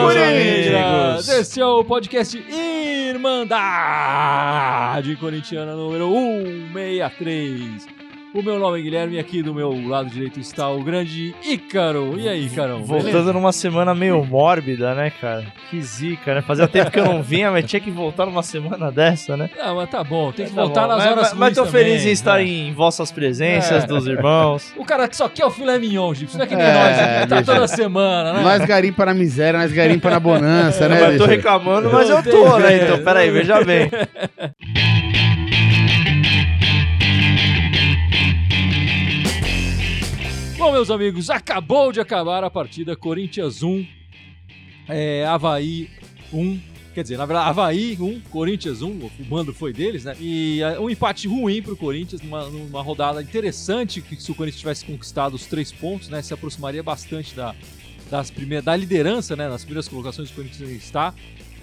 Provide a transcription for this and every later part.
Corinthians! Esse é o podcast Irmandade Corintiana número 163. O meu nome é Guilherme e aqui do meu lado direito está o grande Ícaro. E aí, Ícaro? Voltando beleza? numa semana meio mórbida, né, cara? Que zica, né? Fazia tempo que eu não vinha, mas tinha que voltar numa semana dessa, né? Ah, mas tá bom, tem que Tá voltar bom. nas mas, horas mas, mas tô feliz também, em estar né? em vossas presenças, É. dos irmãos. O cara que só quer o filé mignon, Gipsy. Não é que nem É, nós, aqui, tá toda semana, né? Nós garimpa na miséria, nós garimpa na bonança, né, eu tô reclamando, mas eu tô, né? Então, peraí, veja bem. meus amigos, acabou de acabar a partida Corinthians 1, é, Havaí 1. Quer dizer, na verdade, Havaí 1, Corinthians 1, o mando foi deles, né? E é, um empate ruim pro Corinthians, numa, numa rodada interessante, que se o Corinthians tivesse conquistado os três pontos, né? Se aproximaria bastante da, das primeiras, da liderança, né? Nas primeiras colocações que o Corinthians está.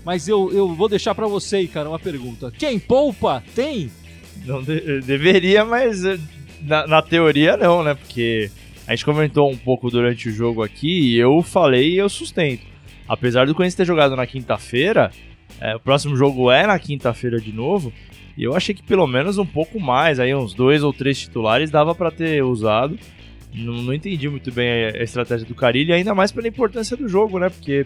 Mas eu, eu vou deixar pra você, aí, cara, uma pergunta. Quem poupa tem? Não de- deveria, mas eh, na, na teoria não, né? Porque a gente comentou um pouco durante o jogo aqui e eu falei e eu sustento. Apesar do Corinthians ter jogado na quinta-feira, eh, o próximo jogo é na quinta-feira de novo. E eu achei que pelo menos um pouco mais, aí uns dois ou três titulares dava pra ter usado. Não, não entendi muito bem a, estratégia do Carilli, ainda mais pela importância do jogo, né? Porque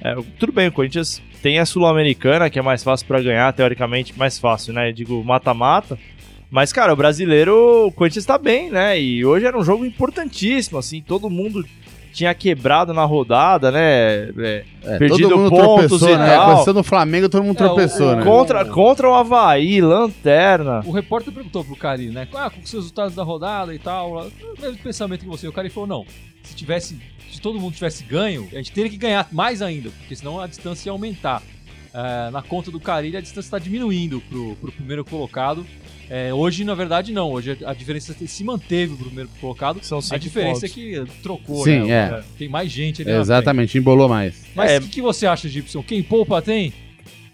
é, tudo bem, o Corinthians tem a Sul-Americana, que é mais fácil pra ganhar, teoricamente mais fácil, né? Eu digo mata-mata. Mas, cara, o brasileiro, o Corinthians tá bem, né? E hoje era um jogo importantíssimo, assim, todo mundo tinha quebrado na rodada, né? É, É, perdido todo mundo pontos tropeçou, e né? tal. Com exceção do Flamengo, todo mundo É, tropeçou, o- né? contra, contra o Havaí, Lanterna. O repórter perguntou pro Cari, né? Ah, com os resultados da rodada e tal. O mesmo pensamento que você. O Cari falou: não, se tivesse. Se todo mundo tivesse ganho, a gente teria que ganhar mais ainda, porque senão a distância ia aumentar. É, na conta do Carilli, a distância está diminuindo pro, pro primeiro colocado. É, hoje, na verdade, não. Hoje a diferença se manteve pro primeiro colocado. São cinco A diferença pontos. é que trocou, Sim, né? é. Tem mais gente ali. Exatamente, embolou mais. Mas o É. que, que você acha, Gibson? Quem poupa tem?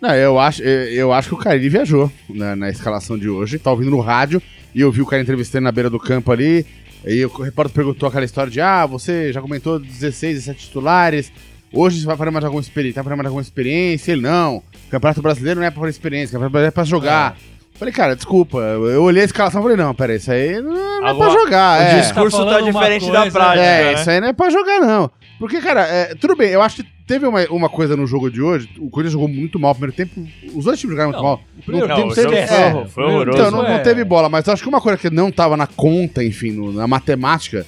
Não, eu acho, eu, acho que o Carilli viajou na, na escalação de hoje. Tá ouvindo no rádio e eu vi o cara entrevistando na beira do campo ali. E o repórter perguntou aquela história de: ah, você já comentou 16, 17 titulares. Hoje você vai fazer mais alguma experiência? Tá fazendo mais alguma experiência? Ele não. Campeonato brasileiro não é pra fazer experiência, Campeonato brasileiro é pra jogar. Falei, cara, desculpa. Eu olhei a escalação e falei, não, pera, isso aí não, não é Agora, pra jogar. o é. discurso Tá tá, diferente da coisa, prática, É, né? isso aí não é pra jogar, não. Porque, cara, é, tudo bem, eu acho que teve uma, uma coisa no jogo de hoje. O Corinthians jogou muito mal no primeiro tempo. Os dois times jogaram muito Não, mal. o primeiro No Não, tempo o teve- foi, é, horror- foi horroroso. Então, não, não é. teve bola, mas eu acho que uma coisa que não tava na conta, enfim, no- na matemática,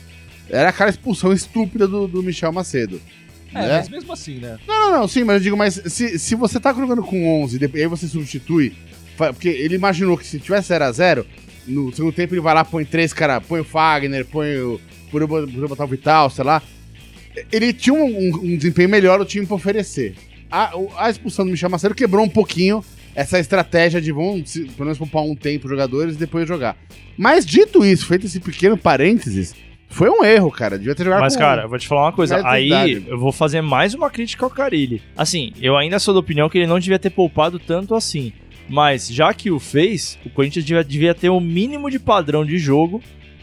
era aquela expulsão estúpida do, do Michel Macedo. É, né? mas mesmo assim, né? Não, não, não, sim, mas eu digo, mas se, se você tá jogando com 11 e aí você substitui, porque ele imaginou que se tivesse 0x0, no segundo tempo ele vai lá, põe três cara, põe o Fagner, põe o. Podia botar o Vital, sei lá. Ele tinha um, um- um desempenho melhor o time pra oferecer. A, a expulsão do Michel Macedo quebrou um pouquinho essa estratégia de vamos, pelo menos, poupar um tempo os jogadores e depois jogar. Mas dito isso, feito esse pequeno parênteses, foi um erro, cara. Devia ter jogado Mas, cara, eu vou te falar uma coisa. Aí eu vou fazer mais uma crítica ao Carilli. Assim, eu ainda sou da opinião que ele não devia ter poupado tanto assim. Mas já que o fez, o Corinthians devia, devia ter o mínimo de padrão de jogo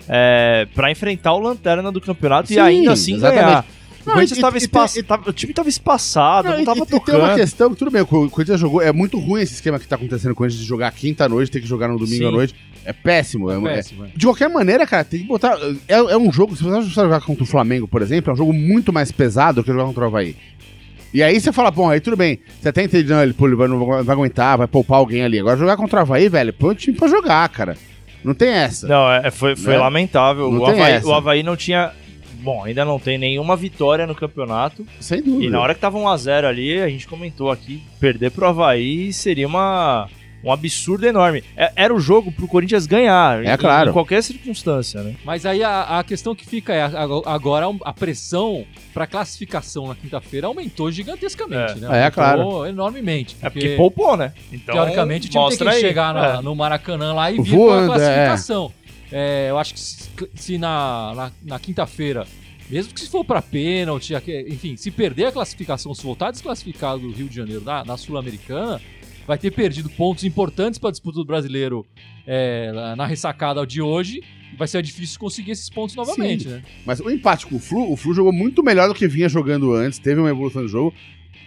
é, para enfrentar o Lanterna do campeonato e Sim, ainda assim exatamente. ganhar. O, Não, Corinthians e- tava e- e espa- tem- tava- o time tava espaçado, não, e- tava e, e tem uma tocando. questão que tudo bem, o Corinthians jogou. É muito ruim esse esquema que tá acontecendo com eles de jogar quinta à noite, ter que jogar no domingo Sim. à noite. É péssimo. é- é- Péssimo, é. de qualquer maneira, cara, tem que botar. É, é um jogo, se você jogar contra o Flamengo, por exemplo, é um jogo muito mais pesado que jogar contra o Havaí. E aí você fala, bom, aí tudo bem. Você até entende, não, ele, não vai aguentar, vai poupar alguém ali. Agora jogar contra o Havaí, velho, põe o time pra jogar, cara. Não tem essa. Não, é, foi, foi Né? lamentável. Não O Havaí, essa. o Havaí não tinha. Bom, ainda não tem nenhuma vitória no campeonato. Sem dúvida. E na hora que tava 1x0 ali, a gente comentou aqui, perder pro Havaí seria uma, um absurdo enorme. É- Era o jogo pro Corinthians ganhar. É em- claro. Em qualquer circunstância, né? Mas aí a, a questão que fica é, a- agora a pressão pra classificação na quinta-feira aumentou gigantescamente, É. né? É, Aumentou claro. enormemente. É porque poupou, né? Então, teoricamente o time tem mostra que aí. chegar na- É. no Maracanã lá e vir Voando, com a classificação. É, eu acho que se, se na, na, na quinta-feira, mesmo que se for pra pênalti, enfim, se perder a classificação, se voltar desclassificado do Rio de Janeiro na, na Sul-Americana, vai ter perdido pontos importantes pra disputa do brasileiro é, na- ressacada de hoje. Vai ser difícil conseguir esses pontos novamente, Sim. né? Mas o empate com o Flu, o Flu jogou muito melhor do que vinha jogando antes, teve uma evolução do jogo.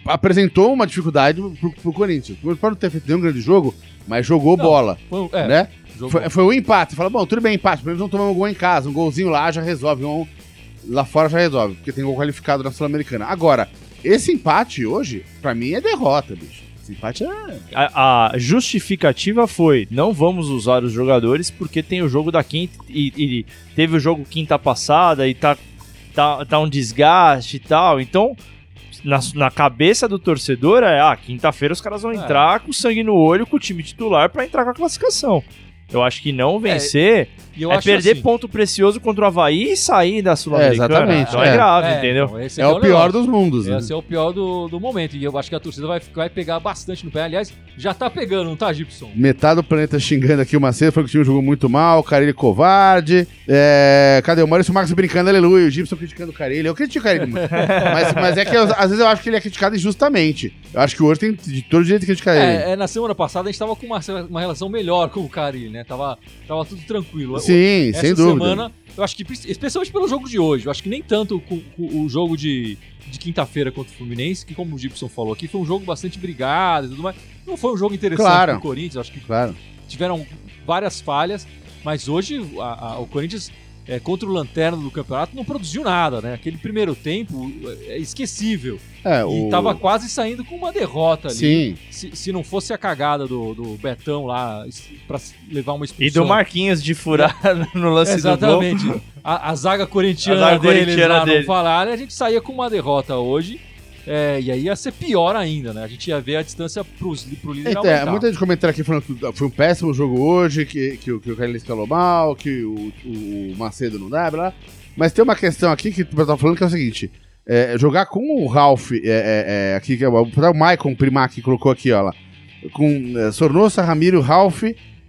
apresentou uma dificuldade pro, pro Corinthians. O Corinthians pode não ter feito nenhum grande jogo, mas jogou Não, bola, Foi, é, né? jogou. Foi, foi um empate. Fala, bom, tudo bem, empate. Pelo menos não tomamos um gol em casa. Um golzinho lá já resolve. Um lá fora já resolve, porque tem gol qualificado na Sul-Americana. Agora, esse empate hoje, pra mim, é derrota, bicho. Empate é. A, a justificativa foi: não vamos usar os jogadores porque tem o jogo da quinta e, e teve o jogo quinta passada e tá, tá, tá um desgaste e tal. Então, na, na cabeça do torcedor é: ah, quinta-feira os caras vão É. entrar com sangue no olho com o time titular pra entrar com a classificação. Eu acho que não vencer eu é acho perder assim, ponto precioso contra o Havaí e sair da Sul-Americana. exatamente, Então é, é. grave, é, entendeu? então, esse É que o pior negócio. dos mundos. né? Esse é o pior do, do momento. E eu acho que a torcida vai, vai pegar bastante no pé. Aliás, já tá pegando, não tá, Gibson? Metade do planeta xingando aqui o Macedo, falou que o time jogou muito mal, o Carilli covarde. É, cadê o Maurício Marcos brincando, aleluia, o Gibson criticando o Carilli. Eu critico o Carilli, muito. mas, mas é que eu- às vezes eu acho que ele é criticado injustamente. Eu acho que o outro tem de todo jeito de criticar ele. É, é, na semana passada a gente tava com uma, uma relação melhor com o Cari, né? Tava, tava tudo tranquilo. Sim, Essa sem dúvida. semana, eu acho que, especialmente pelo jogo de hoje, eu acho que nem tanto com, com o jogo de, de quinta-feira contra o Fluminense, que como o Gibson falou aqui, foi um jogo bastante brigado e tudo mais. Não foi um jogo interessante Claro. pro Corinthians, acho que Claro. tiveram várias falhas, mas hoje a- a- o Corinthians é, contra o Lanterna do campeonato não produziu nada, né? Aquele primeiro tempo é esquecível. É, E o... tava quase saindo com uma derrota ali. Sim. Se, se não fosse a cagada do, do Betão lá pra levar uma E expulsão. do Marquinhos de furar no lance do gol. Exatamente. A, a zaga corintiana A zaga deles corintiana lá dele. não falarem, a gente saía com uma derrota hoje. É, e aí ia ser pior ainda, né? A gente ia ver a distância pros, pro líder Então, é, aumentar. muita gente comentando aqui falando que foi um péssimo jogo hoje, que, que, o- que o Carilli escalou mal, que o, o Macedo não dá, blá. Mas tem uma questão aqui que o pessoal tá falando que é o seguinte: é, jogar com o Ralph, é, é, é, aqui, que é o, o Maicon Primac que colocou aqui, ó lá, com é, Sornosa, Ramiro, Ralph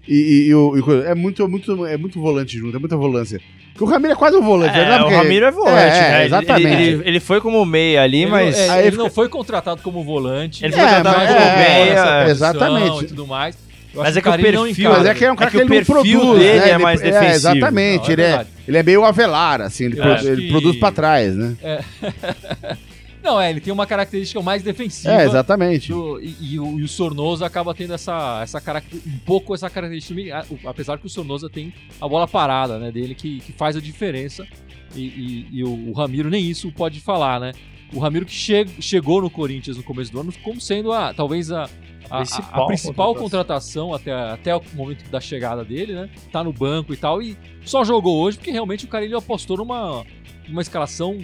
e, e- e o. e coisa. é, muito, muito, é muito volante junto, é muita volância. Porque o Ramiro é quase um volante, É, né? o Porque- Ramiro é volante, é, né? Ele- Exatamente. Ele, ele- ele foi como meia ali, Ele, mas. não- é, ele fica- não foi contratado como volante. Ele foi contratado mas como meia, é, posição exatamente. E tudo mais. Eu Mas é que o perfil-. Mas é que é um cara É que que, o ele não perfil produz, dele né? é mais defensivo. exatamente, Não, é ele, é, ele é meio avelar, assim, ele, acho ele que- produz pra trás, né? Não, é, ele tem uma característica mais defensiva. É, exatamente. do- e, e o, e o Sornosa acaba tendo essa, essa caracter- um pouco essa característica, apesar que o Sornosa tem a bola parada, né, dele que, que faz a diferença. E, e- e o, o Ramiro nem isso pode falar, né? O Ramiro que che- chegou no Corinthians no começo do ano como sendo a, talvez a, a, a- a Principal principal contratação, até, até o momento da chegada dele, né? Tá no banco e tal, e só jogou hoje porque realmente o Carilho apostou numa uma escalação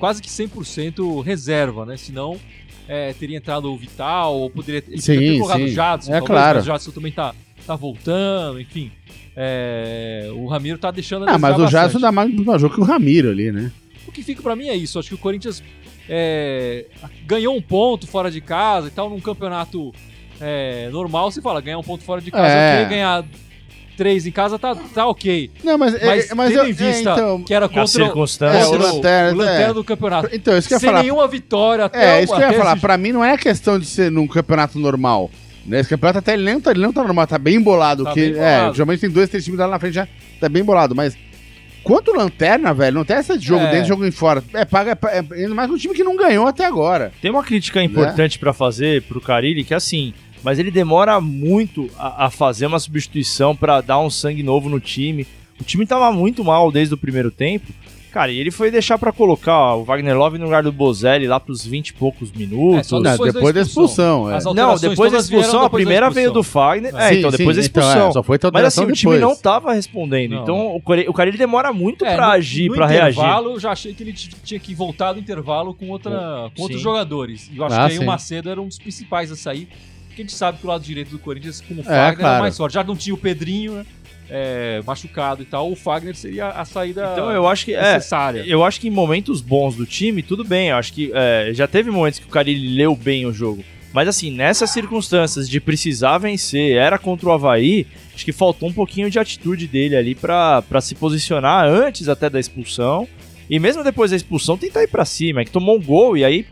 quase que 100% reserva, né? Senão é, teria entrado o Vital, ou poderia ele Sim, ter colocado o. Jadson, É talvez, claro. mas o Jadson também tá, tá voltando, enfim. É, o Ramiro tá deixando a Ah, mas o Jadson dá mais no jogo que o Ramiro ali, né? O que fica pra mim é isso. Acho que o Corinthians é, ganhou um ponto fora de casa e tal, num campeonato é, normal. Você fala, ganhar um ponto fora de casa É. ok, ganhar três em casa tá, tá ok. Não, mas, Mas, é, mas tendo eu, em é, vista então, que era A contra, circunstância. É, o contra Lanterna, o Lanterna é. do campeonato. então, isso que eu ia Sem falar. nenhuma vitória até É, o- isso que eu ia falar. esse- Pra mim não é questão de ser num campeonato normal. Né? Esse campeonato até ele não tá, ele não tá normal, tá bem bolado. Tá que, bem É, geralmente tem dois, três times lá na frente já tá bem bolado. Mas quanto lanterna, velho, não tem essa de jogo É. dentro, jogo em fora. É, paga, é, é, ainda mais um time que não ganhou até agora. Tem uma crítica importante pra fazer pro Carilli, que é assim, mas ele demora muito a, a fazer uma substituição pra dar um sangue novo no time. O time tava muito mal desde o primeiro tempo. Cara, e ele foi deixar pra colocar o Wagner Love no lugar do Bozelli lá pros 20 e poucos minutos. É, só Não, depois depois, da da expulsão. é. Não, depois da expulsão, a depois da primeira veio do expulsão. Fagner. É, Sim, então, sim, depois da então, é, expulsão. só foi Mas assim, o time depois. não tava respondendo. Não. Então o Cari- o Carilli demora muito É, pra no- agir, no pra reagir. intervalo, eu já achei que ele tinha que voltar do intervalo com, outra, com outros Sim. jogadores. E eu acho Ah, que aí sim. o Macedo era um dos principais a sair. Porque a gente sabe que o lado direito do Corinthians, com o É, Fagner, claro. era mais forte. Já não tinha o Pedrinho, né? é, machucado e tal. O Fagner seria a saída Então eu acho que é, necessária. eu acho que em momentos bons do time, tudo bem. Eu acho que é, já teve momentos que o Carilli leu bem o jogo. Mas assim, nessas circunstâncias de precisar vencer, era contra o Havaí, acho que faltou um pouquinho de atitude dele ali pra pra se posicionar antes até da expulsão. E mesmo depois da expulsão, tentar ir pra cima. É que tomou um gol e aí,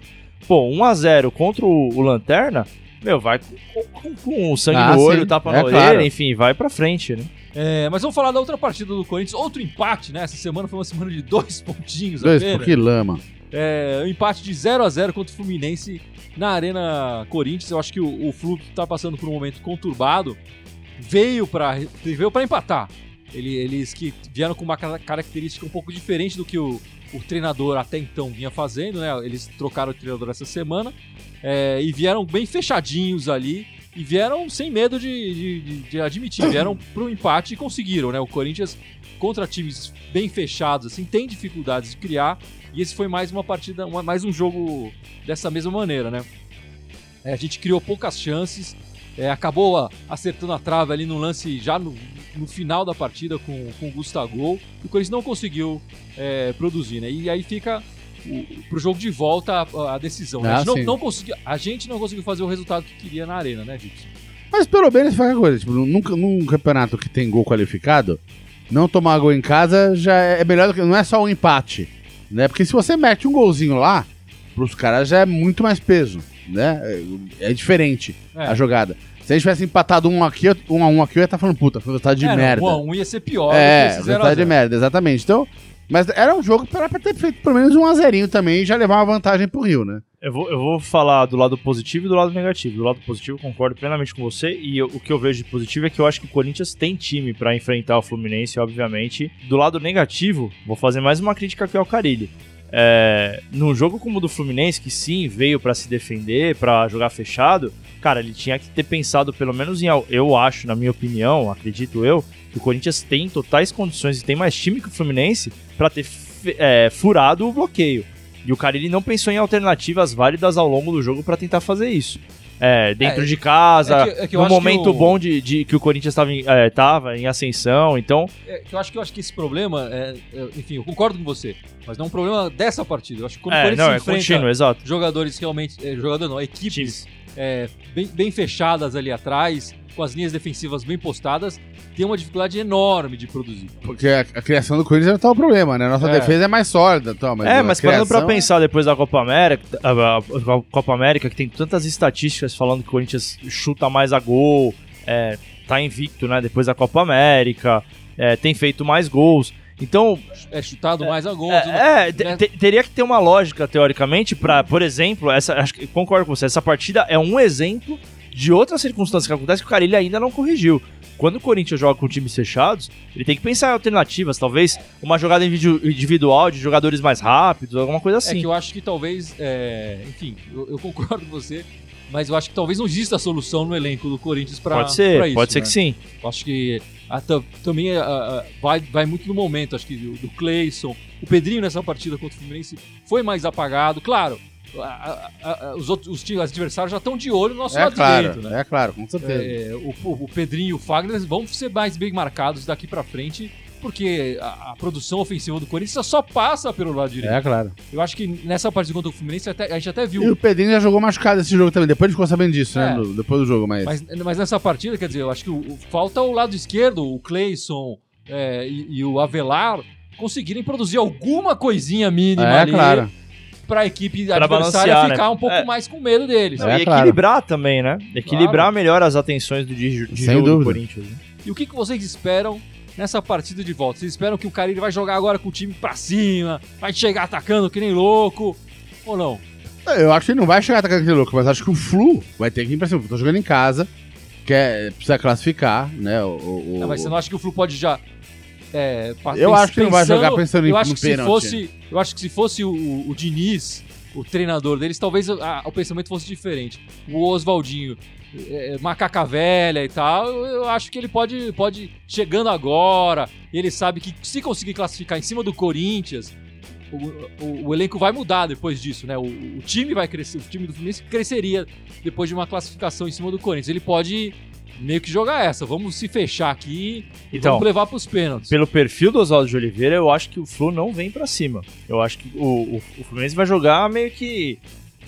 pô, 1x0 contra o, o Lanterna, meu, vai com, com- com o sangue Ah, no olho, sim. tapa É na orelha, claro. enfim, vai pra frente, né? É, mas vamos falar da outra partida do Corinthians. Outro empate, né? Essa semana foi uma semana de dois pontinhos Dois, que lama. É, um empate de 0 a 0 contra o Fluminense na Arena Corinthians. Eu acho que o, o Flu está passando por um momento conturbado. Veio para veio para empatar. Ele, eles que vieram com uma característica um pouco diferente do que o, o treinador até então vinha fazendo, né? Eles trocaram o treinador essa semana é, e vieram bem fechadinhos ali e vieram sem medo de, de, de admitir, vieram para o empate e conseguiram, né? O Corinthians contra times bem fechados assim tem dificuldades de criar e esse foi mais uma partida, uma, mais um jogo dessa mesma maneira, né? É, a gente criou poucas chances, é, acabou acertando a trave ali no lance já no, no final da partida com, com o Gustavo. E o Corinthians não conseguiu é, produzir, né? E aí fica o, pro jogo de volta a, a decisão. Né? A, gente ah, não, não conseguiu, a gente não conseguiu fazer o resultado que queria na arena, né, Gibson? Mas pelo menos faz a coisa. Tipo, nunca, num campeonato que tem gol qualificado, não tomar gol em casa já é melhor do que. Não é só um empate. Né? Porque se você mete um golzinho lá, pros caras já é muito mais peso. Né? É, diferente é. a jogada. Se a gente tivesse empatado um aqui, um a um aqui, eu ia estar tá falando, puta, foi resultado de é, merda. Não, um a um ia ser pior. É, resultado de merda, exatamente. Então, mas era um jogo para ter feito pelo menos um a zerinho também e já levar uma vantagem pro Rio, né? Eu vou, eu vou falar do lado positivo e do lado negativo. Do lado positivo, eu concordo plenamente com você. E eu, o que eu vejo de positivo é que eu acho que o Corinthians tem time para enfrentar o Fluminense, obviamente. Do lado negativo, vou fazer mais uma crítica aqui ao Carilli. É, num jogo como o do Fluminense, que sim, veio para se defender, para jogar fechado, cara, ele tinha que ter pensado, pelo menos em. Eu acho, na minha opinião, acredito eu, que o Corinthians tem totais condições e tem mais time que o Fluminense para ter é, furado o bloqueio. E o Carilli não pensou em alternativas válidas ao longo do jogo para tentar fazer isso é, dentro é, de casa, é que, é que no momento bom de, de, que o Corinthians estava em, é, tava em ascensão, então... É, eu acho que eu acho que esse problema, é, enfim, eu concordo com você, mas não é um problema dessa partida. Eu acho que quando o Corinthians não, enfrenta contínuo, jogadores realmente, jogador não, equipes bem, bem fechadas ali atrás, com as linhas defensivas bem postadas, tem uma dificuldade enorme de produzir. Porque a, a criação do Corinthians é tá o problema, né? Nossa é. defesa é mais sólida. Então, mas é, mas criação... parando pra pensar depois da Copa América, a, a, a, Copa América, que tem tantas estatísticas falando que o Corinthians chuta mais a gol, é, tá invicto, né? Depois da Copa América, é, tem feito mais gols. Então. É chutado mais a gols. É, né? teria que ter uma lógica, teoricamente, para, por exemplo, essa, acho que concordo com você, essa partida é um exemplo de outras circunstâncias que acontecem que o Carilli ainda não corrigiu. Quando o Corinthians joga com times fechados, ele tem que pensar em alternativas, talvez uma jogada individual de jogadores mais rápidos, alguma coisa assim. É que eu acho que talvez, é... enfim, eu, eu, concordo com você, mas eu acho que talvez não exista a solução no elenco do Corinthians para Pode ser, isso, pode ser né? que sim. Eu acho que a, também a, a, vai, vai muito no momento, acho que do, do Cleison. O Pedrinho nessa partida contra o Fluminense foi mais apagado, claro os outros os adversários já estão de olho no nosso é lado claro, direito, né? É claro, com certeza. É, o, o, Pedrinho e o Fagner vão ser mais bem marcados daqui para frente, porque a, a, produção ofensiva do Corinthians só passa pelo lado direito. É claro. Eu acho que nessa partida contra o Fluminense até, a gente até viu. E o Pedrinho já jogou machucado esse jogo também, depois a gente ficou sabendo disso, né, é. né? No, depois do jogo, mas... mas. Mas nessa partida, quer dizer, eu acho que o, falta o lado esquerdo, o Cleison é, e, e, o Avelar conseguirem produzir alguma coisinha mínima é, ali. claro pra equipe pra adversária ficar né? um pouco é. mais com medo deles. Não, é, e claro. equilibrar também, né? Equilibrar claro. melhor as atenções do, de, de jogo dúvida. do Corinthians. Né? E o que, que vocês esperam nessa partida de volta? Vocês esperam que o Carille vai jogar agora com o time pra cima, vai chegar atacando que nem louco, ou não? Eu acho que ele não vai chegar atacando que nem louco, mas acho que o Flu vai ter que ir pra cima. Tô jogando em casa, quer, precisa classificar, né? O, o, não, mas você não acha que o Flu pode já é, eu acho que não vai jogar pensando eu em acho que se fosse Eu acho que se fosse o, o, o Diniz, o treinador deles, talvez a, o pensamento fosse diferente. O Oswaldinho, é, é, macaca velha e tal, eu acho que ele pode, pode chegando agora, ele sabe que se conseguir classificar em cima do Corinthians, o, o, o, elenco vai mudar depois disso, né? O, o, time vai crescer, o time do Fluminense cresceria depois de uma classificação em cima do Corinthians. Ele pode meio que jogar essa. Vamos se fechar aqui e então, vamos levar para os pênaltis. Pelo perfil do Oswaldo de Oliveira, eu acho que o Flu não vem para cima. Eu acho que o, o, o Fluminense vai jogar meio que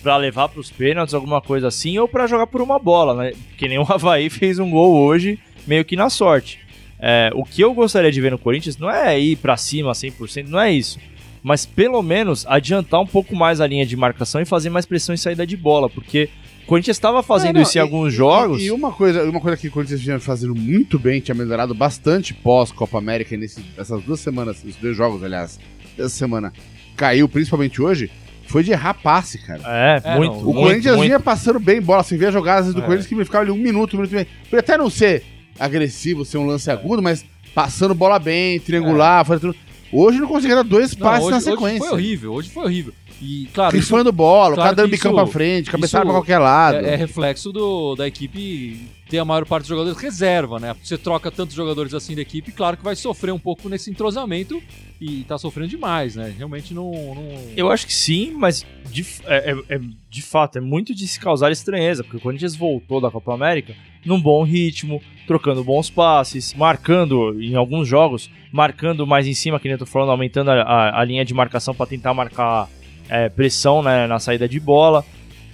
para levar para os pênaltis, alguma coisa assim, ou para jogar por uma bola, né? Que nem o Havaí fez um gol hoje, meio que na sorte. É, o que eu gostaria de ver no Corinthians não é ir para cima 100%, não é isso. Mas pelo menos adiantar um pouco mais a linha de marcação e fazer mais pressão em saída de bola, porque o Corinthians estava fazendo é, não, isso em e, alguns jogos. E, e, uma coisa, uma coisa que o Corinthians vinha fazendo muito bem, tinha melhorado bastante pós Copa América nesse, essas duas semanas, esses dois jogos, aliás, essa semana, caiu principalmente hoje, foi de errar passe, cara. É, É, muito, não, O muito, Corinthians muito. vinha passando bem bola, você via jogadas do É. Corinthians que me ficava ali um minuto, um minuto e meio. Podia até não ser agressivo, ser um lance agudo, mas passando bola bem, triangular, fazendo tudo. Hoje não conseguia dar dois Não, passes hoje, na hoje sequência. foi horrível, hoje foi horrível. E, claro, Rifando bola, o claro cara dando bicão pra frente, cabeçada pra qualquer lado. é, é reflexo do, da equipe ter a maior parte dos jogadores reserva, né? Você troca tantos jogadores assim da equipe, claro que vai sofrer um pouco nesse entrosamento e tá sofrendo demais, né? Realmente não. não... Eu acho que sim, mas de, é, é- é- de fato é muito de se causar estranheza, porque o Corinthians voltou da Copa América num bom ritmo, trocando bons passes, marcando em alguns jogos, marcando mais em cima, que nem eu tô falando, aumentando a, a- a linha de marcação para tentar marcar é, pressão né, na saída de bola.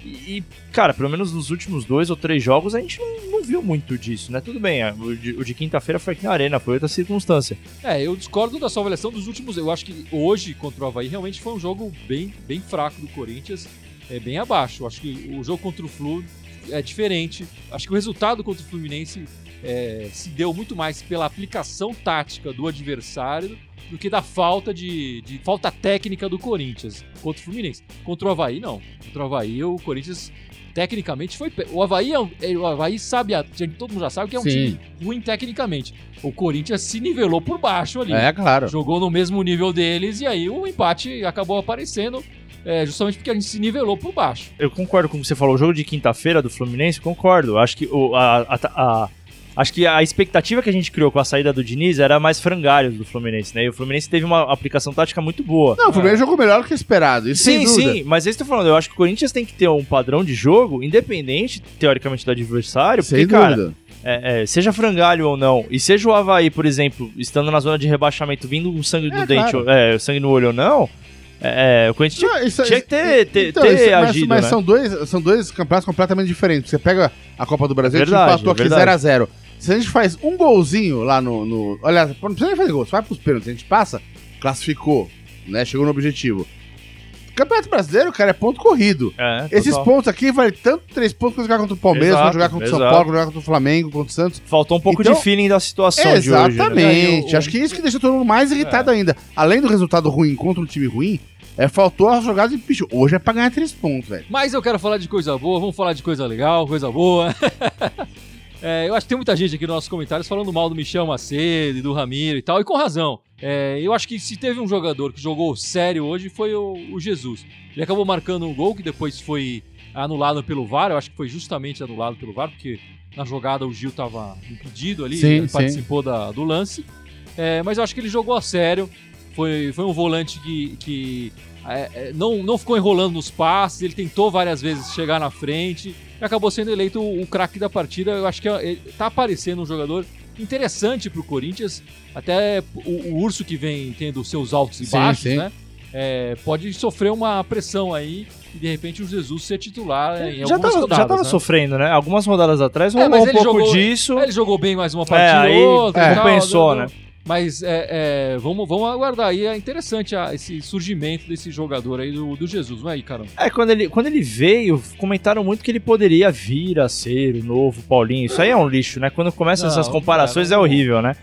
E, cara, pelo menos nos últimos dois ou três jogos a gente não, não viu muito disso, né? Tudo bem, é, o de, de quinta-feira foi aqui na Arena, foi outra circunstância. É, eu discordo da sua avaliação dos últimos. Eu acho que hoje contra o Havaí realmente foi um jogo bem, bem fraco do Corinthians, é bem abaixo. Eu acho que o jogo contra o Flu é diferente. Acho que o resultado contra o Fluminense é, se deu muito mais pela aplicação tática do adversário do que da falta de, de falta técnica do Corinthians contra o Fluminense. Contra o Havaí, não. Contra o Havaí, o Corinthians tecnicamente foi. O Havaí, é um- é- o Havaí sabe, todo mundo já sabe que é um Sim. time ruim tecnicamente. O Corinthians se nivelou por baixo ali. É, claro. Jogou no mesmo nível deles e aí o empate acabou aparecendo é, justamente porque a gente se nivelou por baixo. Eu concordo com o que você falou. O jogo de quinta-feira do Fluminense, concordo. Acho que o, a, a- a- acho que a expectativa que a gente criou com a saída do Diniz era mais frangalhos do Fluminense, né? E o Fluminense teve uma aplicação tática muito boa. Não, o Fluminense jogou melhor do que esperado. Isso sem Sim, sim, mas é isso que eu tô falando. Eu acho que o Corinthians tem que ter um padrão de jogo, independente, teoricamente, do adversário. Sem porque, cara, dúvida. é, é, seja frangalho ou não, e seja o Havaí, por exemplo, estando na zona de rebaixamento, vindo com sangue no É, dente, claro. é, sangue no olho ou não, é, é, o Corinthians tinha, Não, isso- tinha que ter, ter, Então, ter isso- mas, agido, mas né? são, dois, são dois campeonatos completamente diferentes. Você pega a Copa do Brasil, Verdade, a gente empatou é aqui verdade. 0x0. Se a gente faz um golzinho lá no, no. Olha, não precisa nem fazer gol, você vai pros pênaltis, a gente passa, classificou, né? Chegou no objetivo. Campeonato Brasileiro, cara, é ponto corrido. É, Esses total. pontos aqui vale tanto três pontos quanto jogar contra o Palmeiras, Exato, quanto jogar contra o São. Paulo, quanto jogar contra o Flamengo, contra o Santos. Faltou um pouco Então- de feeling da situação de hoje. né? Exatamente. O- Acho que isso que deixa todo mundo mais irritado ainda. Além do resultado ruim contra um time ruim, é, faltou a jogada de bicho. Hoje é pra ganhar três pontos, velho. Mas eu quero falar de coisa boa, vamos falar de coisa legal, coisa boa. É, eu acho que tem muita gente aqui nos nossos comentários falando mal do Michel Macedo e do Ramiro e tal, e com razão. É, eu acho que se teve um jogador que jogou sério hoje foi o, o Jesus. Ele acabou marcando um gol que depois foi anulado pelo VAR, eu acho que foi justamente anulado pelo VAR, porque na jogada o Gil tava impedido ali, Sim, ele sim. participou da- do lance. É, mas eu acho que ele jogou a sério. Foi, foi um volante que, que é, é, não, não ficou enrolando nos passes, ele tentou várias vezes chegar na frente e acabou sendo eleito o, o craque da partida. Eu acho que é, ele tá aparecendo um jogador interessante pro Corinthians. Até o, o Urso que vem tendo seus altos e Sim, baixos, sim. né? É, pode sofrer uma pressão aí e de repente o Jesus ser titular em Já algumas tava, rodadas. já tava né? sofrendo, né? Algumas rodadas atrás É, rolou mas um ele pouco jogou- disso. É, Ele jogou bem mais uma É, partida aí outra e tal, compensou, né? Mas é, é, vamos, vamos aguardar aí. É interessante a- esse surgimento desse jogador aí do, do Jesus, não é aí, caramba? É, quando ele, quando ele veio, comentaram muito que ele poderia vir a ser o novo Paulinho. Isso aí é um lixo, né? Quando começam Não, essas comparações cara, é horrível, né?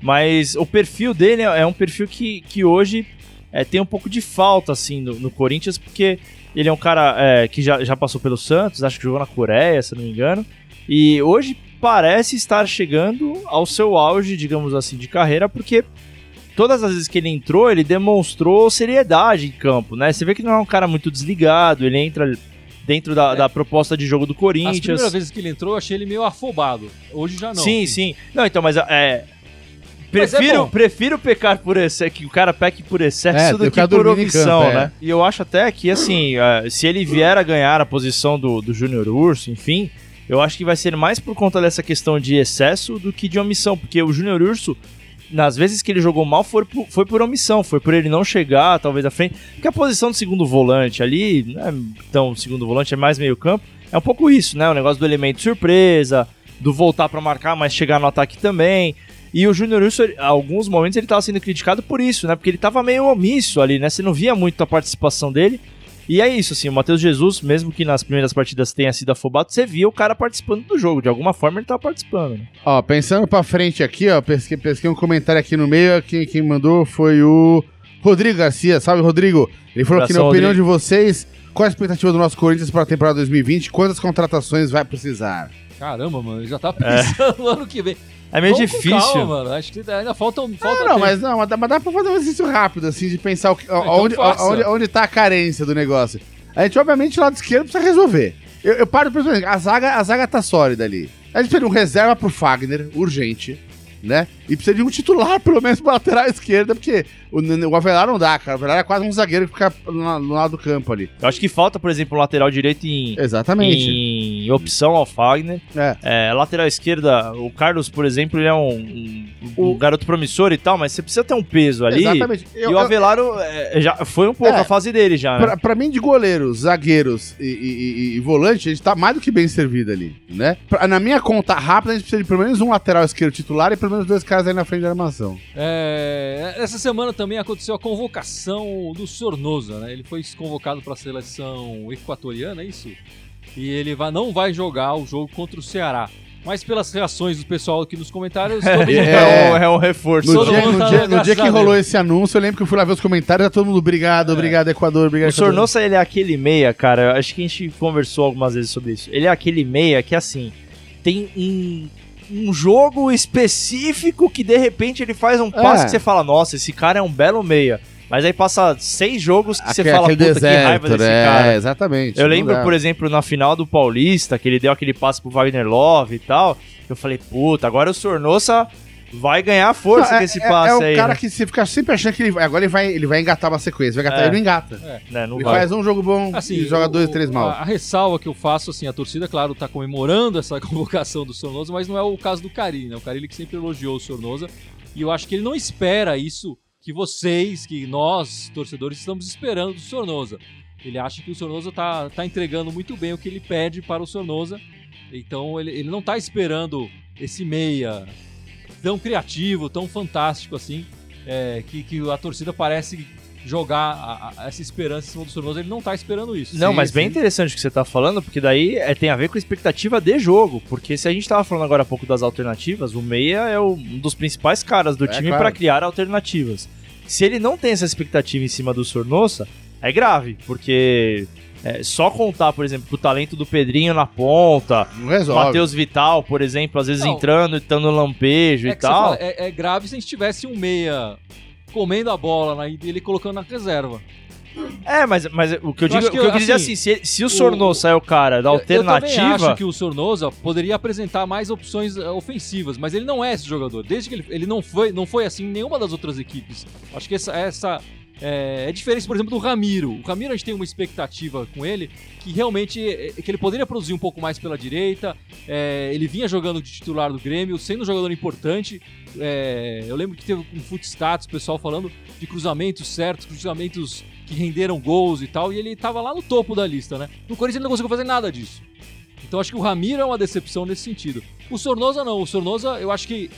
Mas o perfil dele é é um perfil que, que hoje é, tem um pouco de falta, assim, no, no Corinthians, porque ele é um cara é, que já, já passou pelo Santos, acho que jogou na Coreia, se não me engano. E hoje parece estar chegando ao seu auge, digamos assim, de carreira, porque todas as vezes que ele entrou, ele demonstrou seriedade em campo, né? Você vê que não é um cara muito desligado, ele entra dentro da, É. da proposta de jogo do As Corinthians. primeiras vezes que ele entrou, eu achei ele meio afobado. Hoje já não. sim, sim. Não, então, mas é. Mas é Prefiro, prefiro pecar por excesso, que o cara peque por excesso É, do que por omissão, campo, é. né? E eu acho até que, assim, é, se ele vier a ganhar a posição do, do Júnior Urso, enfim, eu acho que vai ser mais por conta dessa questão de excesso do que de omissão, porque o Júnior Urso, nas vezes que ele jogou mal, foi por, foi por omissão, foi por ele não chegar, talvez, à frente. Porque a posição do segundo volante ali, não é tão segundo volante, é mais meio campo, é um pouco isso, né? O negócio do elemento surpresa, do voltar pra marcar, mas chegar no ataque também. E o Júnior Urso, ele- alguns momentos, ele tava sendo criticado por isso, né? Porque ele tava meio omisso ali, né? Você não via muito a participação dele. E é isso, assim, o Matheus Jesus, mesmo que nas primeiras partidas tenha sido afobado, você via o cara participando do jogo. De alguma forma ele tava participando, né? Ó, pensando pra frente aqui, ó, pesquei, pesquei um comentário aqui no meio, quem, quem mandou foi o Rodrigo Garcia, salve Rodrigo. Ele falou que, na opinião Rodrigo. de vocês, qual a expectativa do nosso Corinthians para a temporada 2020? Quantas contratações vai precisar? Caramba, mano, ele já tá pensando no ano que vem. É meio Vamos difícil. Calma, mano. Acho que ainda falta, falta Não, não, mas não, mas dá, mas dá pra fazer um exercício rápido, assim, de pensar o que, onde, faça. onde, onde tá a carência do negócio. A gente, obviamente, o lado esquerdo precisa resolver. Eu, eu paro pra pensar, a zaga, a zaga tá sólida ali. A gente precisa de um reserva pro Fagner, urgente, né? E precisa de um titular, pelo menos, pra lateral esquerda, porque o, o Avelar não dá, cara. O Avelar é quase um zagueiro que fica no, no lado do campo ali. Eu acho que falta, por exemplo, um lateral direito em, Exatamente. em opção ao Fagner. É. É, lateral esquerda, o Carlos, por exemplo, ele é um, um- um O- garoto promissor e tal, mas você precisa ter um peso ali. Exatamente. E Eu- o eu- Avelaro é, já foi um pouco É. a fase dele já, né? Pra, pra mim, de goleiros, zagueiros e, e- e- e volante, a gente tá mais do que bem servido ali, né? Pra- na minha conta rápida, a gente precisa de pelo menos um lateral esquerdo titular e pelo menos dois caras aí na frente da armação. É, essa semana também aconteceu a convocação do Sornosa, né? Ele foi convocado para a seleção equatoriana, é isso? E ele vai, não vai jogar o jogo contra o Ceará. Mas pelas reações do pessoal aqui nos comentários, todo mundo É, É. um, é um reforço. No Todo dia, mundo no tá dia- no graças dia que a rolou esse anúncio, eu lembro que eu fui lá ver os comentários, tá todo mundo obrigado, obrigado, Equador, obrigado. O Equador. Sornosa, ele é aquele meia, cara. Acho que a gente conversou algumas vezes sobre isso. Ele é aquele meia que, assim, tem um, um jogo específico que, de repente, ele faz um passe É. que você fala, nossa, esse cara é um belo meia. Mas aí passa seis jogos que você Aquele- fala, aquele puta, que raiva desse é, cara. exatamente. Eu lembro, dá. por exemplo, na final do Paulista, que ele deu aquele passe pro Wagner Love e tal. Eu falei, puta, agora o Sornosa vai ganhar força Não, com é, esse é- passe é o aí. cara né? que você fica sempre achando que ele vai. Agora ele vai, ele vai engatar uma sequência. Vai engatar, É. ele não engata. Né, não Ele vai. faz um jogo bom Assim, e joga o- dois, três mal. A, a ressalva que eu faço, assim, a torcida, claro, tá comemorando essa convocação do Sornosa, mas não é o caso do Carilli, né? O Carilli que sempre elogiou o Sornosa. E eu acho que ele não espera isso que vocês, que nós, torcedores, estamos esperando do Sornosa. Ele acha que o Sornosa tá, tá entregando muito bem o que ele pede para o Sornosa. Então ele, ele não tá esperando esse meia tão criativo, tão fantástico assim, é, que, que a torcida parece jogar a- a- essa esperança em cima do Sornosa. Ele não tá esperando isso. Não, Sim, mas bem sim. interessante o que você tá falando, porque daí é, tem a ver com a expectativa de jogo. Porque se a gente tava falando agora há pouco das alternativas, o Meia é o- um dos principais caras do É, time claro. pra criar alternativas. Se ele não tem essa expectativa em cima do Sornosa, é grave, porque é, só contar, por exemplo, com o talento do Pedrinho na ponta, Não resolve. Matheus Vital, por exemplo, às vezes Não. entrando e dando lampejo É e tal. fala, é, é grave se a gente tivesse um meia comendo a bola né, e ele colocando na reserva. É, mas, mas o que eu, Eu digo, que, eu dizer é assim, assim, se, se o o- Sornosa é o cara da Eu- Eu também alternativa. acho que o Sornosa poderia apresentar mais opções eh, ofensivas, mas ele não é esse jogador. Desde que ele, ele não, foi, não foi assim em nenhuma das outras equipes. Acho que essa, essa é, é diferente, por exemplo, do Ramiro. O Ramiro a gente tem uma expectativa com ele que realmente é, que ele poderia produzir um pouco mais pela direita. é, ele vinha jogando de titular do Grêmio, sendo um jogador importante. É, eu lembro que teve um Footstats, o pessoal falando de cruzamentos certos, cruzamentos que renderam gols e tal, e ele tava lá no topo da lista, né? No Corinthians ele não conseguiu fazer nada disso. Então acho que o Ramiro é uma decepção nesse sentido. O Sornosa não. O Sornosa, eu acho que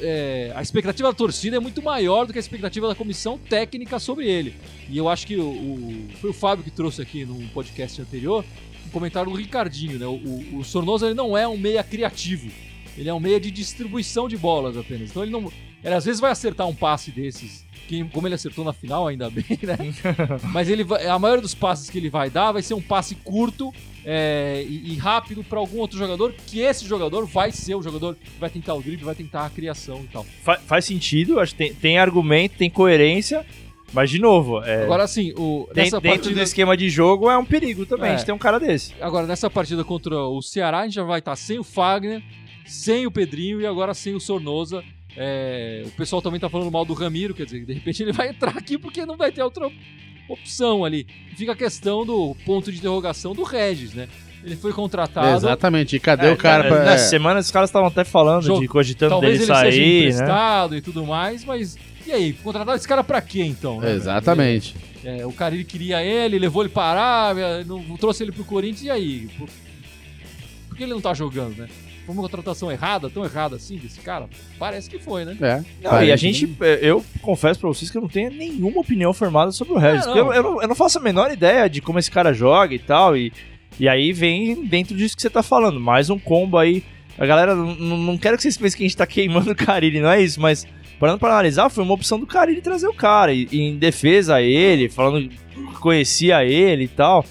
é, a expectativa da torcida é muito maior do que a expectativa da comissão técnica sobre ele. E eu acho que o, o- foi o Fábio que trouxe aqui num podcast anterior um comentário do Ricardinho, né? O, o, o ele não é um meia criativo. Ele é um meia de distribuição de bolas apenas. Então ele não. Ele às vezes vai acertar um passe desses. Que, como ele acertou na final, ainda bem, né? Mas ele vai- a maioria dos passes que ele vai dar vai ser um passe curto é, e, e rápido para algum outro jogador, que esse jogador vai ser o jogador que vai tentar o drible, vai tentar a criação e tal. Fa- faz sentido, acho que tem, tem argumento, tem coerência, mas de novo, é, Agora assim, o, dentro partida, do esquema de jogo é um perigo também, É. a gente tem um cara desse. agora nessa partida contra o Ceará, a gente já vai estar sem o Fagner, sem o Pedrinho e agora sem o Sornosa. É, o pessoal também tá falando mal do Ramiro, quer dizer, de repente ele vai entrar aqui porque não vai ter outra opção ali. Fica a questão do ponto de interrogação do Regis, né? Ele foi contratado. Exatamente. E cadê É, o cara na- pra. Nessa é. semana os caras estavam até falando Jogo- de cogitando Talvez dele ele seja sair, né? emprestado e tudo mais, mas e aí? Contratar esse cara pra quê então? né? Exatamente. É, o Carilli queria ele, levou ele para a Arábia, não, trouxe ele pro Corinthians, e aí? Por, por que ele não tá jogando, né? Foi uma contratação errada, tão errada assim desse cara? Parece que foi, né? É. Não, e a gente, é, eu confesso pra vocês que eu não tenho nenhuma opinião formada sobre o Regis. É, não. eu, eu não, eu não faço a menor ideia de como esse cara joga e tal. E, e aí vem dentro disso que você tá falando. Mais um combo aí. A galera, não, não quero que vocês pensem que a gente tá queimando o Carilli, não é isso, mas parando pra analisar, foi uma opção do cara ele trazer o cara. E, e em defesa a ele, falando que conhecia ele e tal.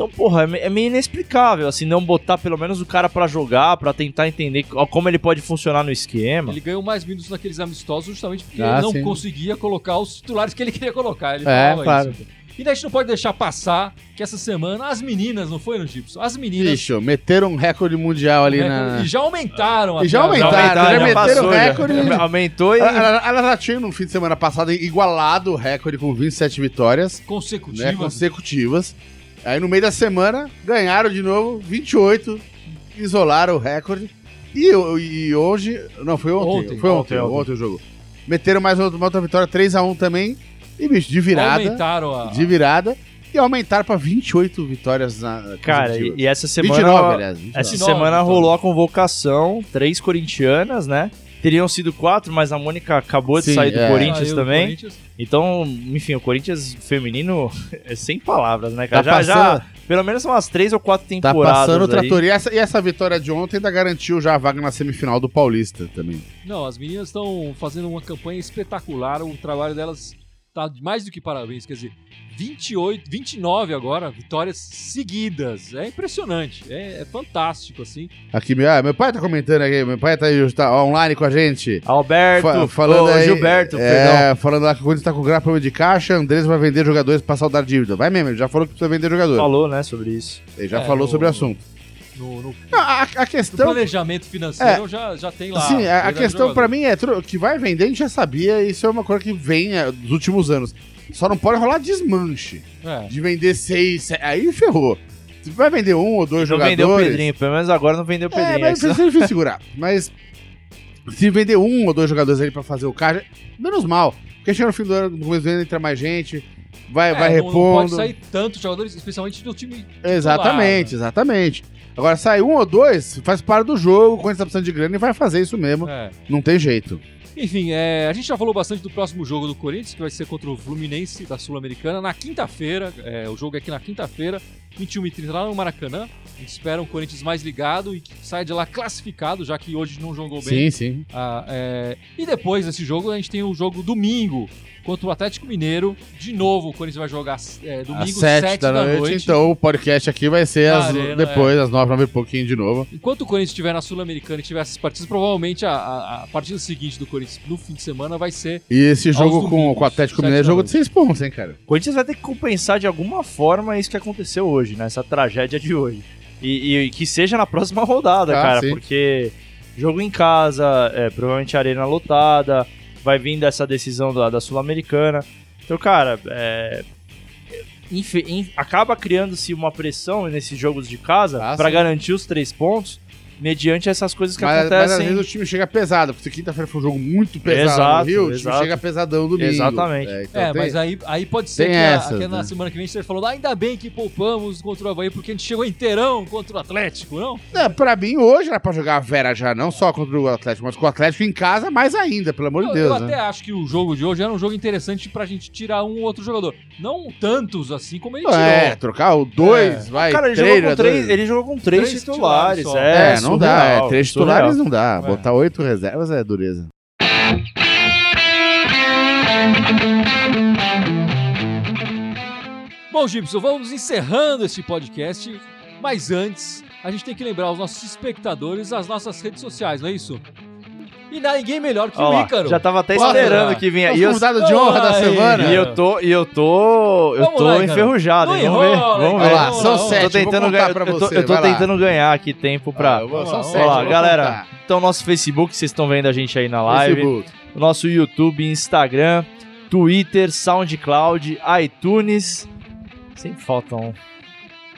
Então, porra, é é meio inexplicável, assim, não botar pelo menos o cara pra jogar, pra tentar entender co- como ele pode funcionar no esquema. Ele ganhou mais minutos naqueles amistosos justamente porque Ah, ele não sim. conseguia colocar os titulares que ele queria colocar. Ele É, claro. isso. E daí a gente não pode deixar passar que essa semana as meninas, não foi no Gibson? As meninas Bicho, meteram um recorde mundial ali recorde- na. e já aumentaram. E já até- aumentaram, já meteram passou, recorde. Aumentou e... Ela já tinha no fim de semana passado igualado o recorde com 27 vitórias consecutivas. né, consecutivas. Aí no meio da semana ganharam de novo 28, isolaram o recorde. E, e hoje. Não, foi ontem. Ontem, foi ontem, ontem, ontem, ontem. o jogo. Meteram mais uma outra vitória, 3x1 também. E, bicho, de virada. Aumentaram a. De virada. E aumentaram pra 28 vitórias na. Cara, e, e essa semana... 29, aliás. 29. Essa 29, semana então. rolou a convocação, três corintianas, né? Teriam sido quatro, mas a Mônica acabou de Sim, sair do é. Corinthians Saiu do também. Corinthians. Então, enfim, o Corinthians feminino é sem palavras, né, cara? Tá já, passando- já, pelo menos umas três ou quatro Tá temporadas passando o trator. E essa, e essa vitória de ontem ainda garantiu já a vaga na semifinal do Paulista também. Não, as meninas estão fazendo uma campanha espetacular. O trabalho delas tá mais do que parabéns. Quer dizer, 28, 29 agora, vitórias seguidas. É impressionante. É, é fantástico, assim. Aqui, meu, ah, meu pai tá comentando aqui, meu pai tá, aí, tá online com a gente. Alberto, Fa- falando ô, aí, Gilberto, é, perdão. falando lá que o Corinthians tá com grave problema de caixa, Andrés vai vender jogadores pra saldar dívida. Vai mesmo, ele já falou que precisa vender jogador. Falou, né, sobre isso. Ele já É, falou no- sobre o assunto. No, no- Não, a, a no questão. planejamento financeiro já, já tem lá. Sim, a, a questão pra jogador. mim é que vai vender, a gente já sabia, isso é uma coisa que vem é, dos últimos anos. Só não pode rolar desmanche. É. De vender seis, se- aí ferrou. Se vai vender um ou dois Não jogadores. vendeu o Pedrinho, pelo menos agora não vendeu o É, Pedrinho. mas é que é difícil segurar. Mas se vender um ou dois jogadores ali pra fazer o caixa, menos mal. Porque chega no fim do ano, no começo do ano entra mais gente, vai, É, vai não- Não repondo. pode sair tantos jogadores, especialmente do time. Exatamente, titular, exatamente. Agora, sai um ou dois, faz parte do jogo, quando você tá precisando de grana, e vai fazer isso mesmo. É. Não tem jeito. Enfim, é, a gente já falou bastante do próximo jogo do Corinthians, que vai ser contra o Fluminense da Sul-Americana, na quinta-feira. é, o jogo é aqui na quinta-feira, 21h30, lá no Maracanã. A gente espera um Corinthians mais ligado e que saia de lá classificado, já que hoje não jogou bem. Sim, sim. Ah, é, E depois desse jogo, a gente tem o jogo domingo contra o Atlético Mineiro. De novo, o Corinthians vai jogar é, domingo, Às sete, da, noite, então o podcast aqui vai ser às- arena, depois, às nove, nove e pouquinho de novo. Enquanto o Corinthians estiver na Sul-Americana e tiver essas partidas, provavelmente a, a- a partida seguinte do Corinthians no fim de semana vai ser. E esse jogo com, domingos, com o Atlético Mineiro é da jogo noite. de seis pontos, hein, cara? O Corinthians vai ter que compensar de alguma forma isso que aconteceu hoje, né? Essa tragédia de hoje. E, e que seja na próxima rodada, Ah, cara, sim. porque jogo em casa, é, provavelmente arena lotada, vai vindo essa decisão da, da Sul-Americana. Então, cara, é, in- acaba criando-se uma pressão nesses jogos de casa Ah, pra sim. garantir os três pontos, mediante essas coisas que Mas, mas às acontecem. vezes o time chega pesado, porque quinta-feira foi um jogo muito pesado Exato, no Rio, o time exato. chega pesadão domingo. Exatamente. É, então É, tem- mas aí, aí pode ser tem que, a- essas, que na né? semana que vem você falou, ainda bem que poupamos contra o Havaí, porque a gente chegou inteirão contra o Atlético, não? É, pra mim, hoje era pra jogar a Vera já, não só contra o Atlético, mas com o Atlético em casa, mais ainda, pelo amor eu, de Deus, eu né? até acho que o jogo de hoje era um jogo interessante pra gente tirar um ou outro jogador. Não tantos assim como ele É, tirou. trocar o dois, É. vai, Cara, ele três, jogou, com três, dois. ele jogou com três, Três titulares. titulares é, É, não dá, surreal, é, três surreal. titulares não dá. É. Botar oito reservas é dureza. Bom, Gibson, vamos encerrando esse podcast, mas antes a gente tem que lembrar os nossos espectadores as nossas redes sociais, não é isso? E ninguém melhor que Olha o Ícaro. já tava até esperando que vinha. É E eu, convidado de honra da semana. e eu tô, e eu tô, eu Vamos tô lá, enferrujado. Não? Vamos ver, enrola, vamos ver. Olha lá, são sete, Eu tô eu vou tentando ganhar, pra eu tô, você, eu tô vai lá. tentando ganhar aqui tempo pra. Ah, eu são sete, lá, eu galera. contar. Então, nosso Facebook, vocês estão vendo a gente aí na live. Facebook. O nosso YouTube, Instagram, Twitter, SoundCloud, iTunes. Sempre faltam.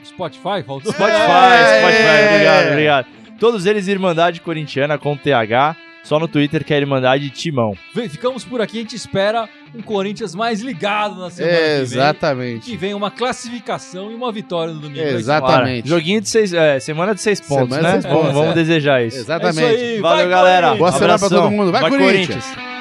Spotify, faltou. Spotify, É! Spotify, obrigado, obrigado. Todos eles Irmandade Corintiana com TH. Só no Twitter quer é mandar de timão. Ficamos por aqui, a gente espera um Corinthians mais ligado na semana é, que vem. Exatamente. Que vem uma classificação e uma vitória no domingo. Exatamente. Joguinho de seis, é, semana de seis pontos, semana né? Seis pontos, vamos, é. desejar isso. Exatamente. É isso aí, Valeu, galera. Boa semana pra todo mundo. Vai, vai Corinthians. Corinthians.